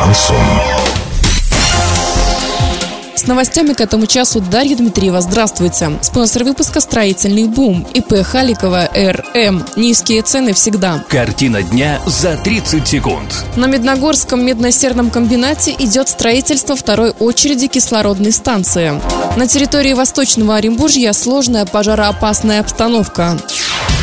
Шансон. С новостями к этому часу Дарья Дмитриева. Здравствуйте. Спонсор выпуска «Строительный бум». ИП Халикова РМ. Низкие цены всегда. Картина дня за 30 секунд. На Медногорском медно-серном комбинате идет строительство второй очереди кислородной станции. На территории Восточного Оренбуржья сложная пожароопасная обстановка.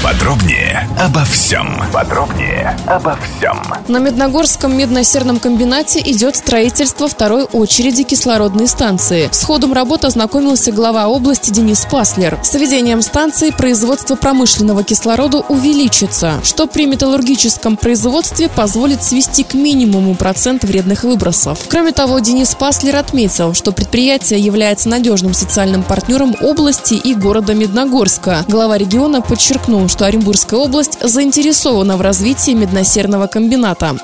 Подробнее обо всем. Подробнее обо всем. На Медногорском медно-серном комбинате идет строительство второй очереди кислородной станции. С ходом работы ознакомился глава области Денис Паслер. С введением станции производство промышленного кислорода увеличится, что при металлургическом производстве позволит свести к минимуму процент вредных выбросов. Кроме того, Денис Паслер отметил, что предприятие является надежным социальным партнером области и города Медногорска. Глава региона подчеркнул, что Оренбургская область заинтересована в развитии медносерного комбината.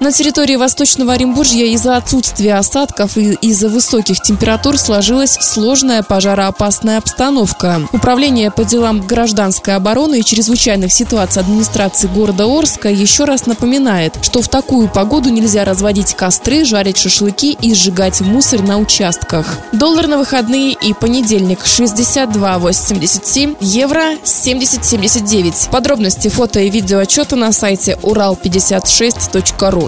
На территории Восточного Оренбуржья из-за отсутствия осадков и из-за высоких температур сложилась сложная пожароопасная обстановка. Управление по делам гражданской обороны и чрезвычайных ситуаций администрации города Орска еще раз напоминает, что в такую погоду нельзя разводить костры, жарить шашлыки и сжигать мусор на участках. Доллар на выходные и понедельник 62,87, евро 70,79. Подробности фото и видео отчета на сайте урал56.ру.